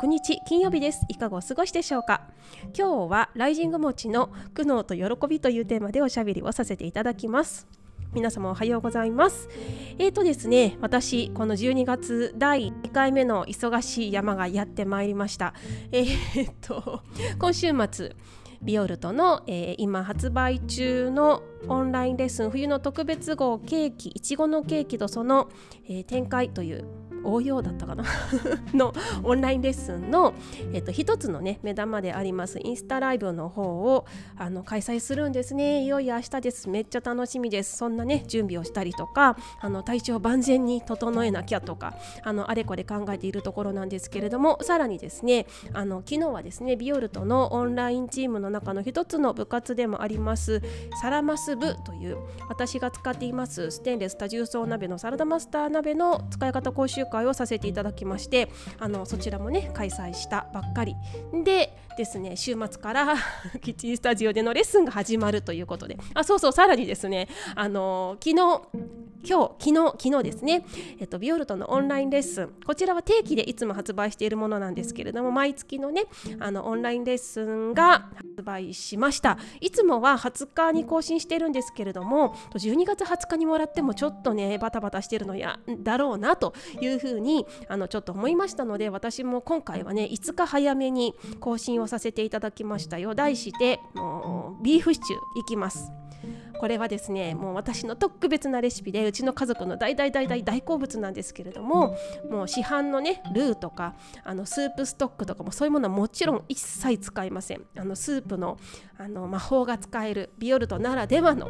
6日金曜日です。いかがお過ごしでしょうか？今日はライジング餅の苦悩と喜びというテーマでおしゃべりをさせていただきます。皆様おはようございます。えーとですね私この12月第2回目の忙しい山がやってまいりました。えー、っと今週末ビオルトの、えー、今発売中のオンラインレッスン冬の特別号ケーキいちごのケーキとその、えー、展開という応用だったかな？のオンラインレッスンの、えっと、一つのね目玉でありますインスタライブの方をあの開催するんですね。いよいよ明日です。めっちゃ楽しみです。そんなね準備をしたりとかあの体調万全に整えなきゃとかあのあれこれ考えているところなんですけれどもさらにですねあの昨日はですねビオルトのオンラインチームの中の一つの部活でもありますサラマス部という私が使っていますステンレス多重層鍋のサラダマスター鍋の使い方講習会をさせていただきましてあのそちらもね開催したばっかり。でですね週末から キッチンスタジオでのレッスンが始まるということで。あそうそうさらにですねあの昨日今日昨日昨日ですね、えっと、ビオルトのオンラインレッスン。こちらは定期でいつも発売しているものなんですけれども毎月のねあのオンラインレッスンが発売しました。いつもは20日に更新してるんですけれども12月20日にもらってもちょっとねバタバタしてるのやだろうなというふうにあのちょっと思いましたので私も今回はね5日早めに更新をさせていただきましたよ。題してもうビーフシチューいきます。これはですねもう私の特別なレシピでうちの家族の大大大大大好物なんですけれどももう市販のねルーとかあのスープストックとかもそういうものはもちろん一切使いません。あのスープのあの魔法が使えるビオルトならではの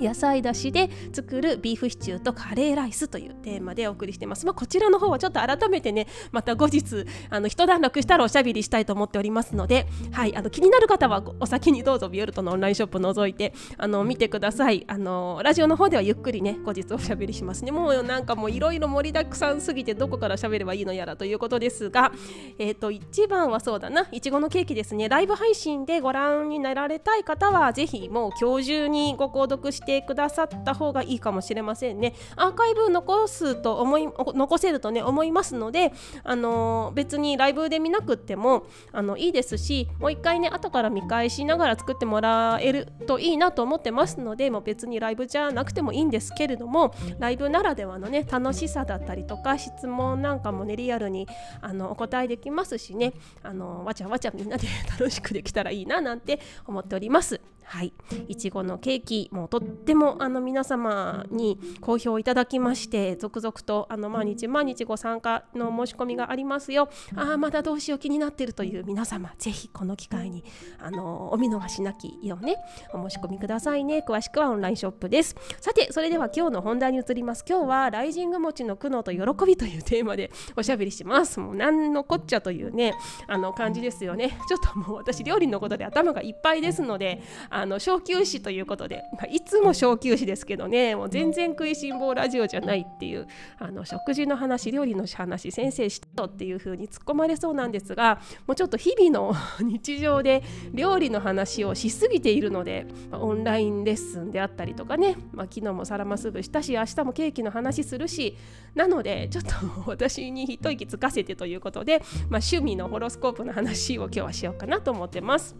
野菜だしで作るビーフシチューとカレーライスというテーマでお送りしてます。まあ、こちらの方はちょっと改めてねまた後日あの一段落したらおしゃべりしたいと思っておりますので、はい、あの気になる方はお先にどうぞビオルトのオンラインショップ覗いてあの見てください。あのラジオの方ではゆっくりね後日おしゃべりしますね。もうなんかもういろいろ盛りだくさんすぎてどこからしゃべればいいのやらということですが、えーと、一番はそうだな。いちごのケーキですね。ライブ配信でご覧になられたい方はぜひもう今日中にご購読してくださった方がいいかもしれませんね。アーカイブ残すと思い残せるとね思いますので、あの、別にライブで見なくってもあのいいですしもう一回ね後から見返しながら作ってもらえるといいなと思ってますのでもう別にライブじゃなくてもいいんですけれどもライブならではのね楽しさだったりとか質問なんかもねリアルにあのお答えできますしねあのわちゃわちゃみんなで 楽しくできたらいいななんて思っております。はい、いちごのケーキもとってもあの皆様に好評いただきまして続々とあの毎日毎日ご参加の申し込みがありますよ。ああまだどうしよう気になっているという皆様ぜひこの機会にあのお見逃しなきようねお申し込みくださいね。詳しくはオンラインショップです。さてそれでは今日の本題に移ります。今日はライジング餅の苦悩と喜びというテーマで おしゃべりします。もう何のこっちゃというねあの感じですよね。ちょっともう私料理のことで頭がいっぱいですのであの小休止ということで、まあ、いつも小休止ですけどねもう全然食いしん坊ラジオじゃないっていうあの食事の話料理の話先生したっていう風に突っ込まれそうなんですがもうちょっと日々の日常で料理の話をしすぎているので、まあ、オンラインレッスンであったりとかね、まあ、昨日もサラマス部したし明日もケーキの話するしなのでちょっと私に一息つかせてということで、まあ、趣味のホロスコープの話を今日はしようかなと思ってます。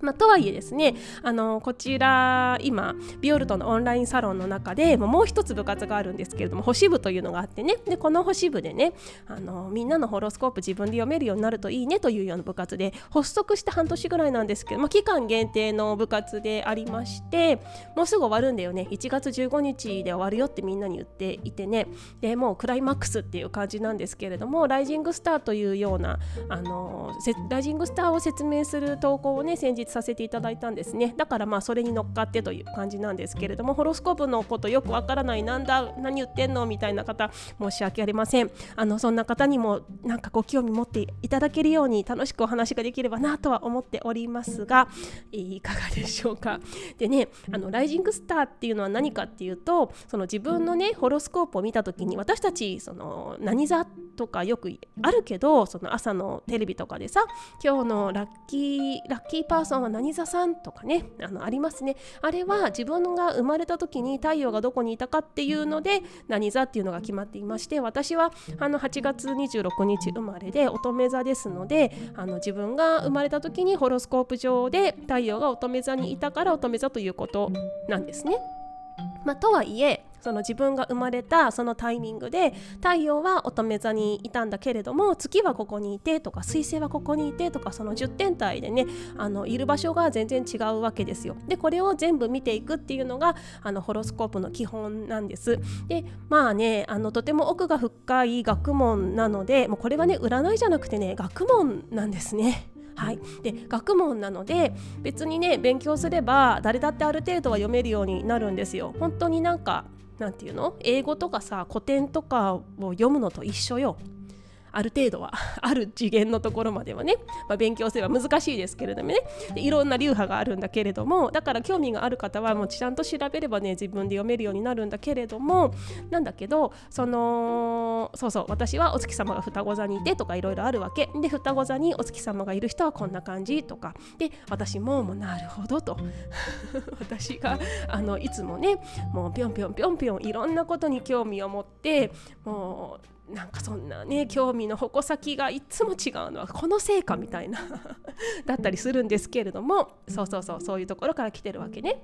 まあ、とはいえですねあのこちら今ビオルトのオンラインサロンの中でもう一つ部活があるんですけれども星部というのがあってね。でこの星部でねあのみんなのホロスコープ自分で読めるようになるといいねというような部活で発足して半年ぐらいなんですけど、まあ、期間限定の部活でありましてもうすぐ終わるんだよね。1月15日で終わるよってみんなに言っていてね。でもうクライマックスっていう感じなんですけれどもライジングスターというようなあのライジングスターを説明する投稿をね先日させていただいたんですね。だからまあそれに乗っかってという感じなんですけれどもホロスコープのことよくわからないなんだ？何言ってんの？みたいな方申し訳ありません。あのそんな方にもなんかご興味持っていただけるように楽しくお話ができればなとは思っておりますがいかがでしょうか。でねあのライジングスターっていうのは何かっていうとその自分のねホロスコープを見た時に私たちその何座とかよくあるけどその朝のテレビとかでさ今日のラッキーラッキーパーソンは何座さん？とかねあのありますねあれは自分が生まれた時に太陽がどこにいたかっていうので何座っていうのが決まっていまして私はあの8月26日生まれで乙女座ですのであの自分が生まれた時にホロスコープ上で太陽が乙女座にいたから乙女座ということなんですね。まあ、とはいえその自分が生まれたそのタイミングで太陽は乙女座にいたんだけれども月はここにいてとか水星はここにいてとかその10天体でねあのいる場所が全然違うわけですよ。でこれを全部見ていくっていうのがあのホロスコープの基本なんです。でまあねあのとても奥が深い学問なのでもうこれはね占いじゃなくてね学問なんですね。はい、で学問なので別にね勉強すれば誰だってある程度は読めるようになるんですよ。本当になんかなんていうの？英語とかさ古典とかを読むのと一緒よ。ある程度は ある次元のところまではね、まあ、勉強すれば難しいですけれどもね。でいろんな流派があるんだけれどもだから興味がある方はもうちゃんと調べればね自分で読めるようになるんだけれどもなんだけどそのそうそう私はお月様が双子座にいてとかいろいろあるわけ。で双子座にお月様がいる人はこんな感じとか。で私ももうなるほどと。私があのいつもねもうぴょんぴょんぴょんぴょんいろんなことに興味を持ってもうなんかそんなね興味の矛先がいつも違うのはこのせいかみたいな だったりするんですけれどもそうそうそうそういうところから来てるわけね。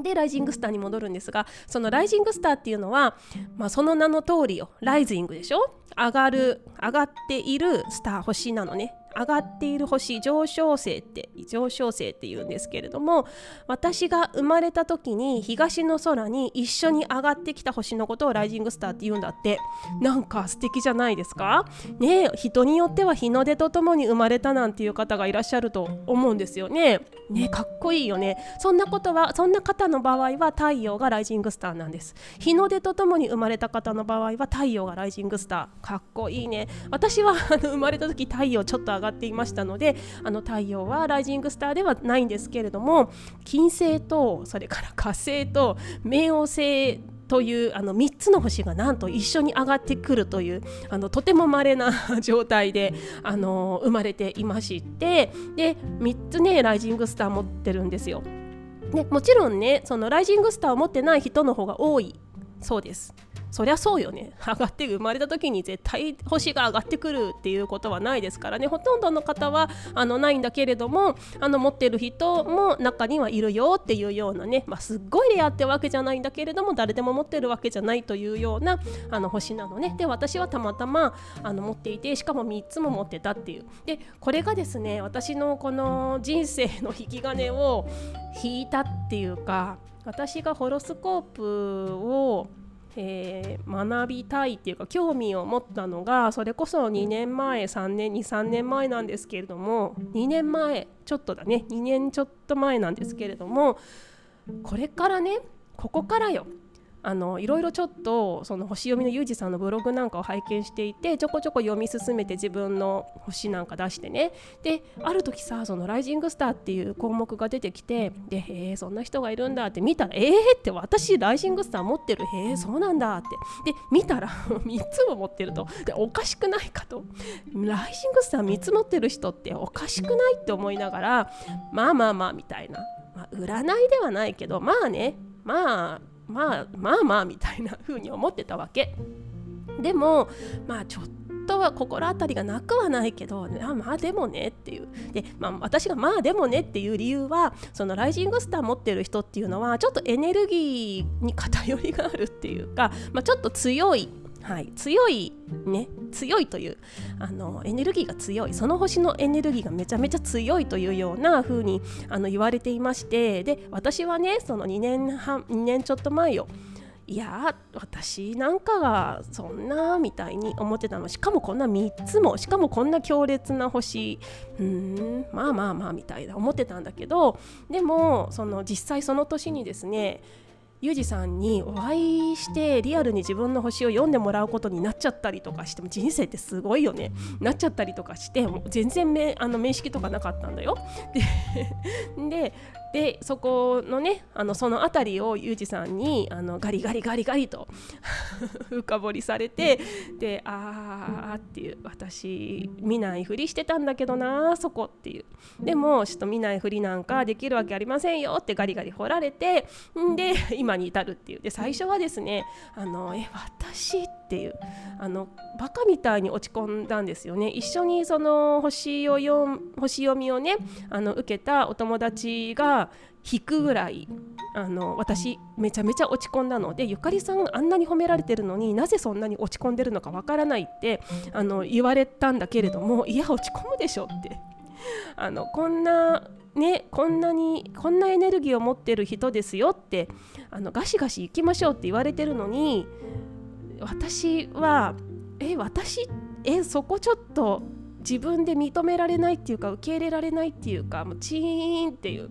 でライジングスターに戻るんですがそのライジングスターっていうのは、まあ、その名の通りよライジングでしょ？上がる上がっているスター星なのね上がっている星上昇星って上昇星っていうんですけれども私が生まれた時に東の空に一緒に上がってきた星のことをライジングスターって言うんだって。なんか素敵じゃないですか？ね人によっては日の出とともに生まれたなんていう方がいらっしゃると思うんですよね。ねかっこいいよね。そんなことはそんな方の場合は太陽がライジングスターなんです。日の出とともに生まれた方の場合は太陽がライジングスター。かっこいいね。私はあの生まれた時太陽ちょっと上がっていましたのであの太陽はライジングスターではないんですけれども金星とそれから火星と冥王星というあの3つの星がなんと一緒に上がってくるというあのとても稀な 状態であの生まれていましてで3つねライジングスター持ってるんですよ。でもちろんねそのライジングスターを持ってない人の方が多いそうです。そりゃそうよね。上がって生まれた時に絶対星が上がってくるっていうことはないですからね。ほとんどの方はあのないんだけれどもあの持ってる人も中にはいるよっていうようなね、まあ、すっごいレアってわけじゃないんだけれども誰でも持ってるわけじゃないというようなあの星なのね。で私はたまたまあの持っていてしかも3つも持ってたっていう。でこれがですね私のこの人生の引き金を引いたっていうか私がホロスコープをえー、学びたいっていうか興味を持ったのがそれこそ2年前3年23年前なんですけれども2年前ちょっとだね2年ちょっと前なんですけれどもこれからねここからよ。あのいろいろちょっとその星読みのユージさんのブログなんかを拝見していてちょこちょこ読み進めて自分の星なんか出してね。である時さその「ライジングスター」っていう項目が出てきてで「へえそんな人がいるんだ」って見たら「えー!」って私ライジングスター持ってる？へえそうなんだって。で見たら 3つも持ってると。でおかしくないかと。ライジングスター3つ持ってる人っておかしくないって思いながらまあまあまあみたいな、まあ、占いではないけどまあね。まあまあまあまあみたいな風に思ってたわけ。でもまあちょっとは心当たりがなくはないけどあまあでもねっていう。で、まあ、私がまあでもねっていう理由はそのライジングスター持ってる人っていうのはちょっとエネルギーに偏りがあるっていうか、まあ、ちょっと強いはい、強いね強いというあのエネルギーが強い。その星のエネルギーがめちゃめちゃ強いというような風にあに言われていましてで私はねその2年半2年ちょっと前よ。いや私なんかがそんなみたいに思ってたの。しかもこんな3つもしかもこんな強烈な星。うんまあまあまあみたいな思ってたんだけどでもその実際その年にですねユージさんにお会いしてリアルに自分の星を読んでもらうことになっちゃったりとかしても人生ってすごいよねなっちゃったりとかしてもう全然めあの面識とかなかったんだよ。で でそこのねあのその辺りをユージさんにあのガリガリガリガリと 深掘りされてであーっていう私見ないふりしてたんだけどなそこっていう。でもちょっと見ないふりなんかできるわけありませんよってガリガリ掘られてんで今に至るっていう。で最初はですねあのえ私っていう。あのバカみたいに落ち込んだんですよね。一緒にその星を読星読みをねあの受けたお友達が引くぐらいあの私めちゃめちゃ落ち込んだのでゆかりさんあんなに褒められてるのになぜそんなに落ち込んでるのかわからないってあの言われたんだけれどもいや落ち込むでしょって。あのこんなねこんなにこんなエネルギーを持ってる人ですよってあのガシガシ行きましょうって言われてるのに私はえ私？えそこちょっと自分で認められないっていうか受け入れられないっていうかもうチーンっていう。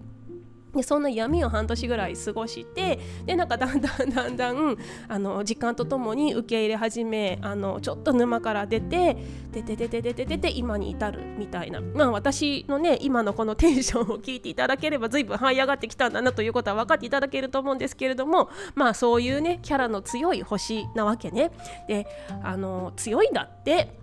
でそんな闇を半年ぐらい過ごしてでなんかだんだんだんだんあの時間とともに受け入れ始めあのちょっと沼から出て出て出て出て出て今に至るみたいなまあ私のね今のこのテンションを聞いていただければ随分這い上がってきたんだなということは分かっていただけると思うんですけれどもまあそういうねキャラの強い星なわけねであの強いんだって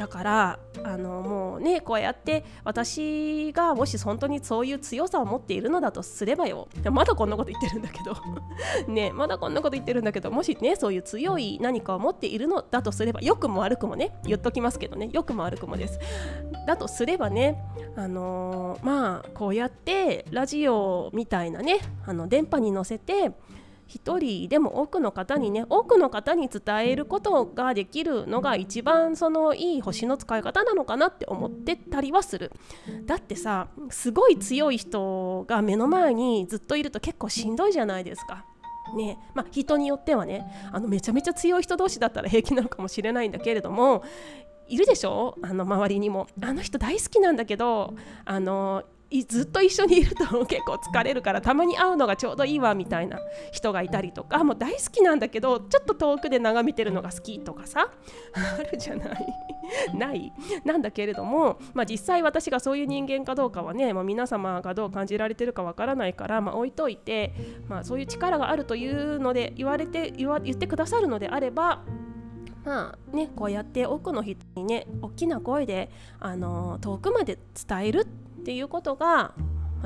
だからあのもうねこうやって私がもし本当にそういう強さを持っているのだとすればよ。まだこんなこと言ってるんだけど。ねまだこんなこと言ってるんだけどもしねそういう強い何かを持っているのだとすれば良くも悪くもね言っときますけどね。良くも悪くもです。だとすればねあのー、まあこうやってラジオみたいなねあの電波に乗せて1人でも多くの方にね多くの方に伝えることができるのが一番そのいい星の使い方なのかなって思ってたりはする。だってさすごい強い人が目の前にずっといると結構しんどいじゃないですか。ねまあ、人によってはねあのめちゃめちゃ強い人同士だったら平気なのかもしれないんだけれどもいるでしょ？あの周りにも。あの人大好きなんだけどあのずっと一緒にいると結構疲れるからたまに会うのがちょうどいいわみたいな人がいたりとかもう大好きなんだけどちょっと遠くで眺めてるのが好きとかさあるじゃない。ない。なんだけれども、まあ、実際私がそういう人間かどうかはね、まあ、皆様がどう感じられてるかわからないから、まあ、置いといて、まあ、そういう力があるというので言われて言わ言ってくださるのであればまあね、こうやって多くの人にね大きな声で、あの遠くまで伝えるってっていうことが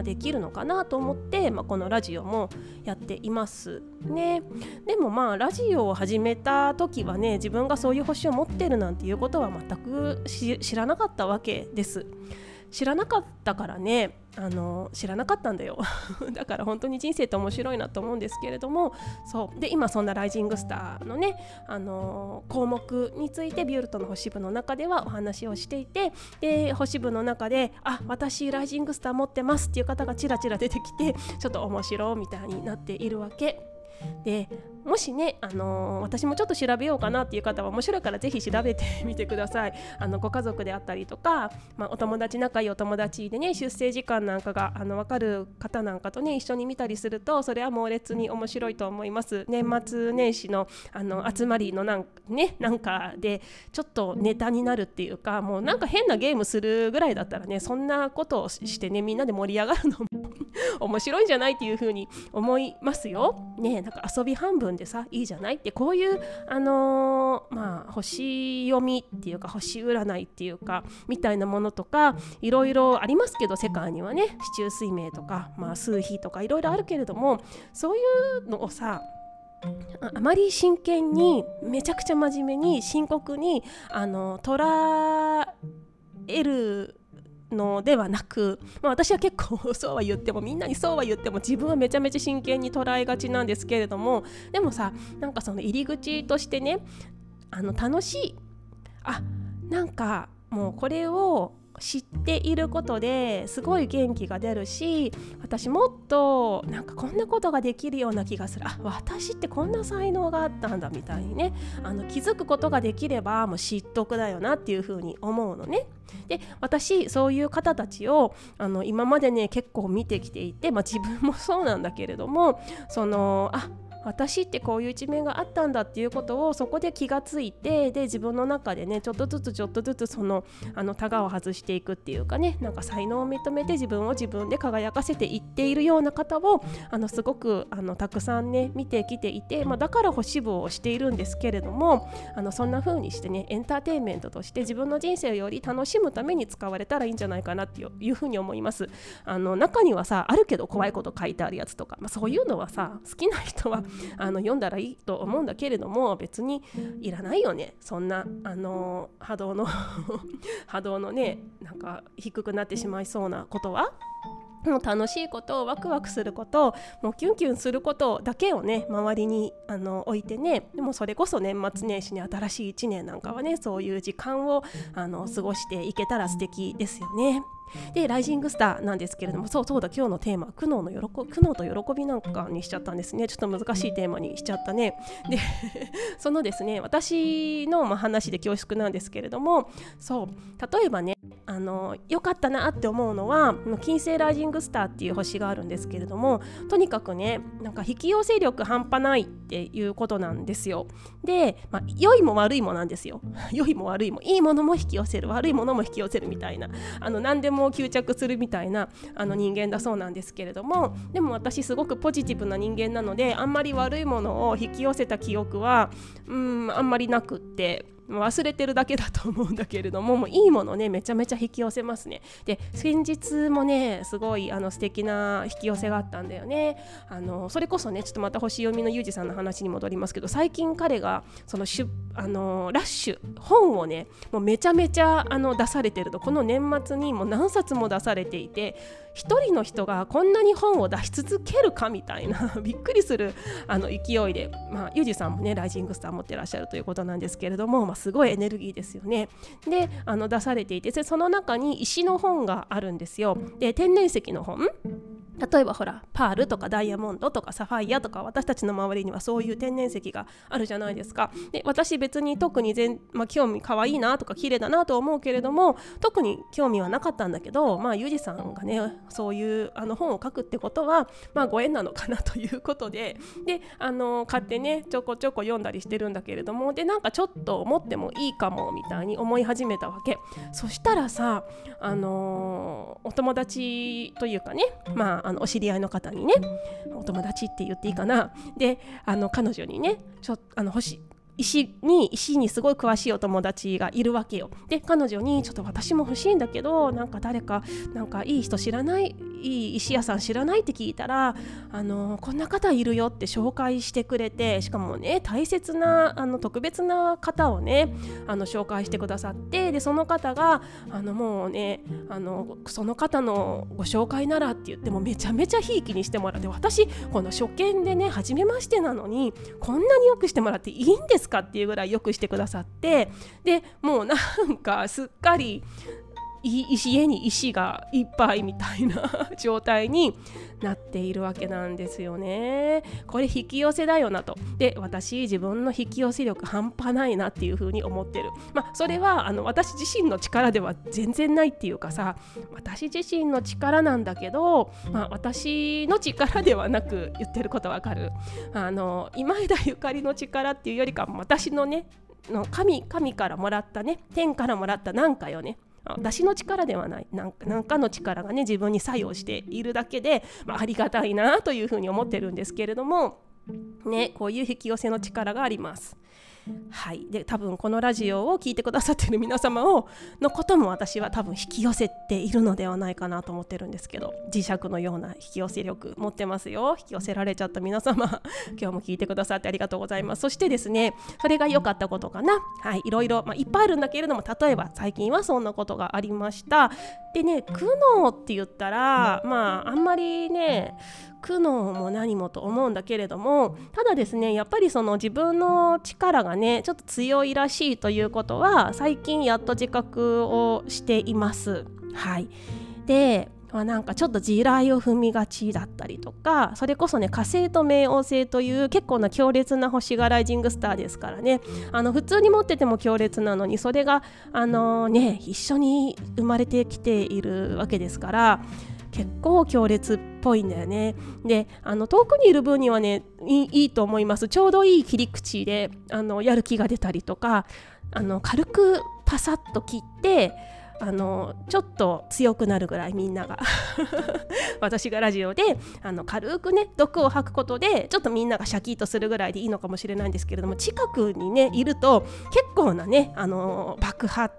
できるのかなと思って、まあ、このラジオもやっていますね。でもまあラジオを始めた時はね自分がそういう星を持ってるなんていうことは全く知らなかったわけです。知らなかったからね。あの知らなかったんだよ。だから本当に人生って面白いなと思うんですけれども。そう。で今そんなライジングスターのねあの項目についてビュールトの星部の中ではお話をしていて。で星部の中であ私ライジングスター持ってますっていう方がちらちら出てきてちょっと面白みたいになっているわけ。でもしね、あのー、私もちょっと調べようかなっていう方は面白いからぜひ調べてみてくださいあのご家族であったりとか、まあ、お友達仲いいお友達でね出生時間なんかがあの分かる方なんかとね一緒に見たりするとそれは猛烈に面白いと思います年末年始のあの集まりのなん,、ね、なんかでちょっとネタになるっていうかもうなんか変なゲームするぐらいだったらねそんなことをしてねみんなで盛り上がるのも 面白いんじゃないっていう風に思いますよ。ねなんか遊び半分でさいいじゃないってこういうあのー、まあ星読みっていうか星占いっていうかみたいなものとかいろいろありますけど世界にはね市中水明とか、まあ、数比とかいろいろあるけれどもそういうのをさあまり真剣にめちゃくちゃ真面目に深刻にあの捉えるのではなく、まあ、私は結構そうは言ってもみんなにそうは言っても自分はめちゃめちゃ真剣に捉えがちなんですけれどもでもさなんかその入り口としてねあの楽しい。あなんかもうこれを知っていることですごい元気が出るし私もっとなんかこんなことができるような気がするあ私ってこんな才能があったんだみたいにねあの気づくことができればもう知得だよなっていうふうに思うのね。で私そういう方たちをあの今までね結構見てきていて、まあ、自分もそうなんだけれどもそのあ私ってこういう一面があったんだっていうことをそこで気がついてで自分の中でねちょっとずつちょっとずつそのあのタガを外していくっていうかねなんか才能を認めて自分を自分で輝かせていっているような方をあのすごくあのたくさんね見てきていて、まあ、だから星部をしているんですけれどもあのそんな風にしてねエンターテインメントとして自分の人生をより楽しむために使われたらいいんじゃないかなっていうふうに思います。あの中にはさあるけど怖いこと書いてあるやつとか、まあ、そういうのはさ好きな人はあの読んだらいいと思うんだけれども別にいらないよね。そんなあの波動の波動のねなんか低くなってしまいそうなことは。もう楽しいことワクワクすることもうキュンキュンすることだけをね周りにあの置いてねでもそれこそ年末年始に新しい1年なんかはねそういう時間をあの過ごしていけたら素敵ですよね。でライジングスターなんですけれどもそうそうだ今日のテーマ苦悩の喜苦悩と喜びなんかにしちゃったんですねちょっと難しいテーマにしちゃったねで そのですね私のま話で恐縮なんですけれどもそう例えばねあの良かったなって思うのは金星ライジングスターっていう星があるんですけれどもとにかくねなんか引き寄せ力半端ないっていうことなんですよ。で、まあ、良いも悪いもなんですよ。良いも悪いもいいものも引き寄せる悪いものも引き寄せるみたいなあの何でも吸着するみたいなあの人間だそうなんですけれどもでも私すごくポジティブな人間なのであんまり悪いものを引き寄せた記憶はうんあんまりなくって忘れてるだけだと思うんだけれども もういいものねめちゃめちゃ引き寄せますね。で先日もねすごいあの素敵な引き寄せがあったんだよね。あのそれこそねちょっとまた星読みのユージさんの話に戻りますけど最近彼がそのしゅあのラッシュ本をねもうめちゃめちゃあの出されてるとこの年末にもう何冊も出されていて一人の人がこんなに本を出し続けるかみたいな びっくりするあの勢いで、まあ、ユージさんもねライジングスター持ってらっしゃるということなんですけれども、まあ、すごいエネルギーですよね。であの出されていてその中に石の本があるんですよ。で天然石の本例えばほらパールとかダイヤモンドとかサファイアとか私たちの周りにはそういう天然石があるじゃないですか。で私別に特に全、まあ、興味可愛いいなとか綺麗だなと思うけれども特に興味はなかったんだけどまあユージさんがねそういうあの本を書くってことはまあご縁なのかなということでであの買ってねちょこちょこ読んだりしてるんだけれどもでなんかちょっと思ってもいいかもみたいに思い始めたわけ。そしたらさあのお友達というかねまああのお知り合いの方にねお友達って言っていいかなであの彼女にねちょあの欲しい石に石にすごい詳しいお友達がいるわけよ。で彼女にちょっと私も欲しいんだけどなんか誰かなんかいい人知らないいい石屋さん知らないって聞いたらあのこんな方いるよって紹介してくれてしかもね大切なあの特別な方をねあの紹介してくださってでその方があのもうねあのその方のご紹介ならって言ってもめちゃめちゃひいきにしてもらって私この初見でね初めましてなのにこんなによくしてもらっていいんですかっていうぐらいよくしてくださってでもうなんかすっかり家に石がいっぱいみたいな状態になっているわけなんですよね。これ引き寄せだよなと。で私自分の引き寄せ力半端ないなっていうふうに思ってる。まあそれはあの私自身の力では全然ないっていうかさ私自身の力なんだけど、まあ、私の力ではなく言ってることわかる。あの今枝ゆかりの力っていうよりか私のねの神神からもらったね天からもらった何かよね私の力ではない何かの力がね自分に作用しているだけで、まあ、ありがたいなというふうに思ってるんですけれどもねこういう引き寄せの力があります。はい、で多分このラジオを聴いてくださっている皆様をのことも私は多分引き寄せているのではないかなと思ってるんですけど磁石のような引き寄せ力持ってますよ。引き寄せられちゃった皆様今日も聞いてくださってありがとうございます。そしてですねそれが良かったことかな。はい。いろいろ、まあ、いっぱいあるんだけれども例えば最近はそんなことがありました。でね苦悩って言ったらまああんまりね苦悩も何もと思うんだけれどもただですねやっぱりその自分の力がねちょっと強いらしいということは最近やっと自覚をしています。はいでまあ、なんかちょっと地雷を踏みがちだったりとかそれこそね火星と冥王星という結構な強烈な星がライジングスターですからねあの普通に持ってても強烈なのにそれがあのね一緒に生まれてきているわけですから結構強烈っぽいんだよね。であの遠くにいる分にはねいいと思いますちょうどいい切り口であのやる気が出たりとかあの軽くパサッと切ってあのちょっと強くなるぐらいみんなが。私がラジオであの軽くね毒を吐くことでちょっとみんながシャキッとするぐらいでいいのかもしれないんですけれども近くにねいると結構なねあの爆破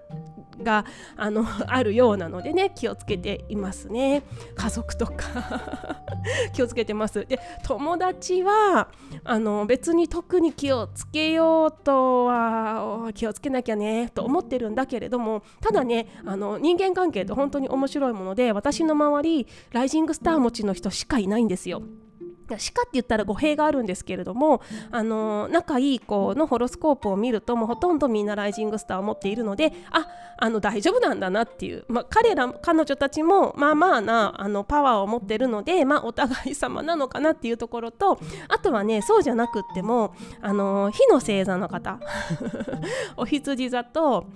があのあるようなのでね気をつけていますね。家族とか。気をつけてます。で友達はあの別に特に気をつけようとは気をつけなきゃねと思ってるんだけれどもただねあの人間関係って本当に面白いもので私の周りライジングスター持ちの人しかいないんですよ。鹿って言ったら語弊があるんですけれどもあの仲いい子のホロスコープを見るともうほとんどみんなライジングスターを持っているのでああの大丈夫なんだなっていう、まあ、彼ら彼女たちもまあまあなあのパワーを持ってるので、まあ、お互い様なのかなっていうところとあとはねそうじゃなくってもあの火の星座の方 お羊座と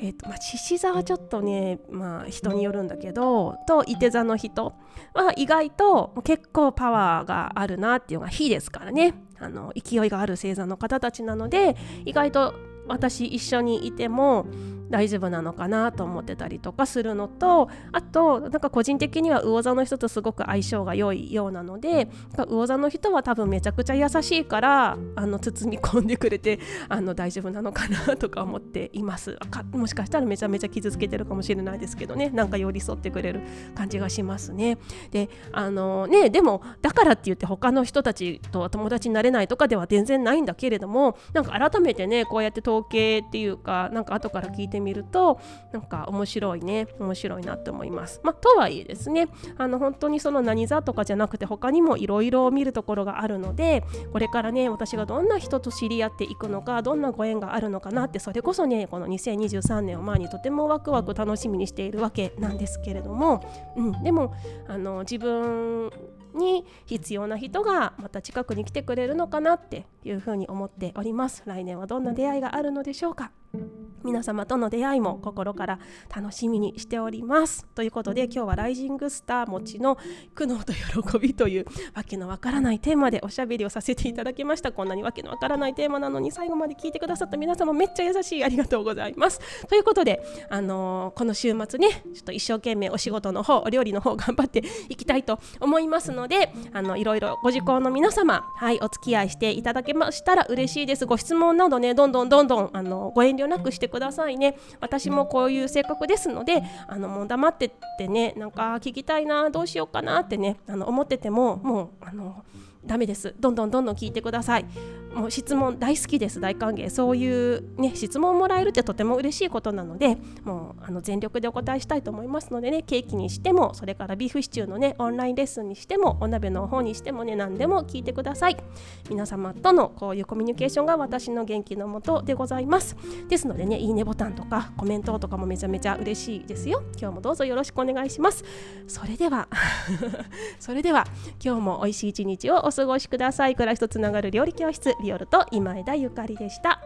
えーとまあ、獅子座はちょっとね、まあ、人によるんだけどといて座の人は意外と結構パワーがあるなっていうのが火ですからね。あの勢いがある星座の方たちなので意外と私一緒にいても大丈夫なのかなと思ってたりとかするのとあとなんか個人的には魚座の人とすごく相性が良いようなので魚座の人は多分めちゃくちゃ優しいからあの包み込んでくれて あの大丈夫なのかなとか思っています。もしかしたらめちゃめちゃ傷つけてるかもしれないですけどね。なんか寄り添ってくれる感じがしますね。であのねでもだからって言って他の人たちと友達になれないとかでは全然ないんだけれどもなんか改めてねこうやって統計っていうかなんか後から聞いててみるとなんか面白いね面白いなって思います。まあ、とはいえですねあの本当にその何座とかじゃなくて他にもいろいろ見るところがあるのでこれからね私がどんな人と知り合っていくのかどんなご縁があるのかなってそれこそねこの2023年を前にとてもワクワク楽しみにしているわけなんですけれども、うん、でもあの自分に必要な人がまた近くに来てくれるのかなっていうふうに思っております。来年はどんな出会いがあるのでしょうか？皆様との出会いも心から楽しみにしております。ということで今日はライジングスター持ちの苦悩と喜びというわけのわからないテーマでおしゃべりをさせていただきました。こんなにわけのわからないテーマなのに最後まで聞いてくださった皆様めっちゃ優しいありがとうございます。ということであのー、この週末ねちょっと一生懸命お仕事の方お料理の方頑張っていきたいと思いますのであのいろいろご受講の皆様はいお付き合いしていただけましたら嬉しいです。ご質問などねどんどんどんどんあのご遠慮なくしてくださいね。私もこういう性格ですのであのもう黙ってってねなんか聞きたいなどうしようかなってねあの思っててももうあのダメです。どんどんどんどん聞いてください。もう質問大好きです大歓迎。そういうね質問をもらえるってとても嬉しいことなのでもうあの全力でお答えしたいと思いますのでねケーキにしてもそれからビーフシチューのねオンラインレッスンにしてもお鍋の方にしてもね何でも聞いてください。皆様とのこういうコミュニケーションが私の元気のもとでございます。ですのでねいいねボタンとかコメントとかもめちゃめちゃ嬉しいですよ。今日もどうぞよろしくお願いします。それでは それでは今日も美味しい一日をお過ごしください。暮らしとつながる料理教室リオルと今枝ゆかりでした。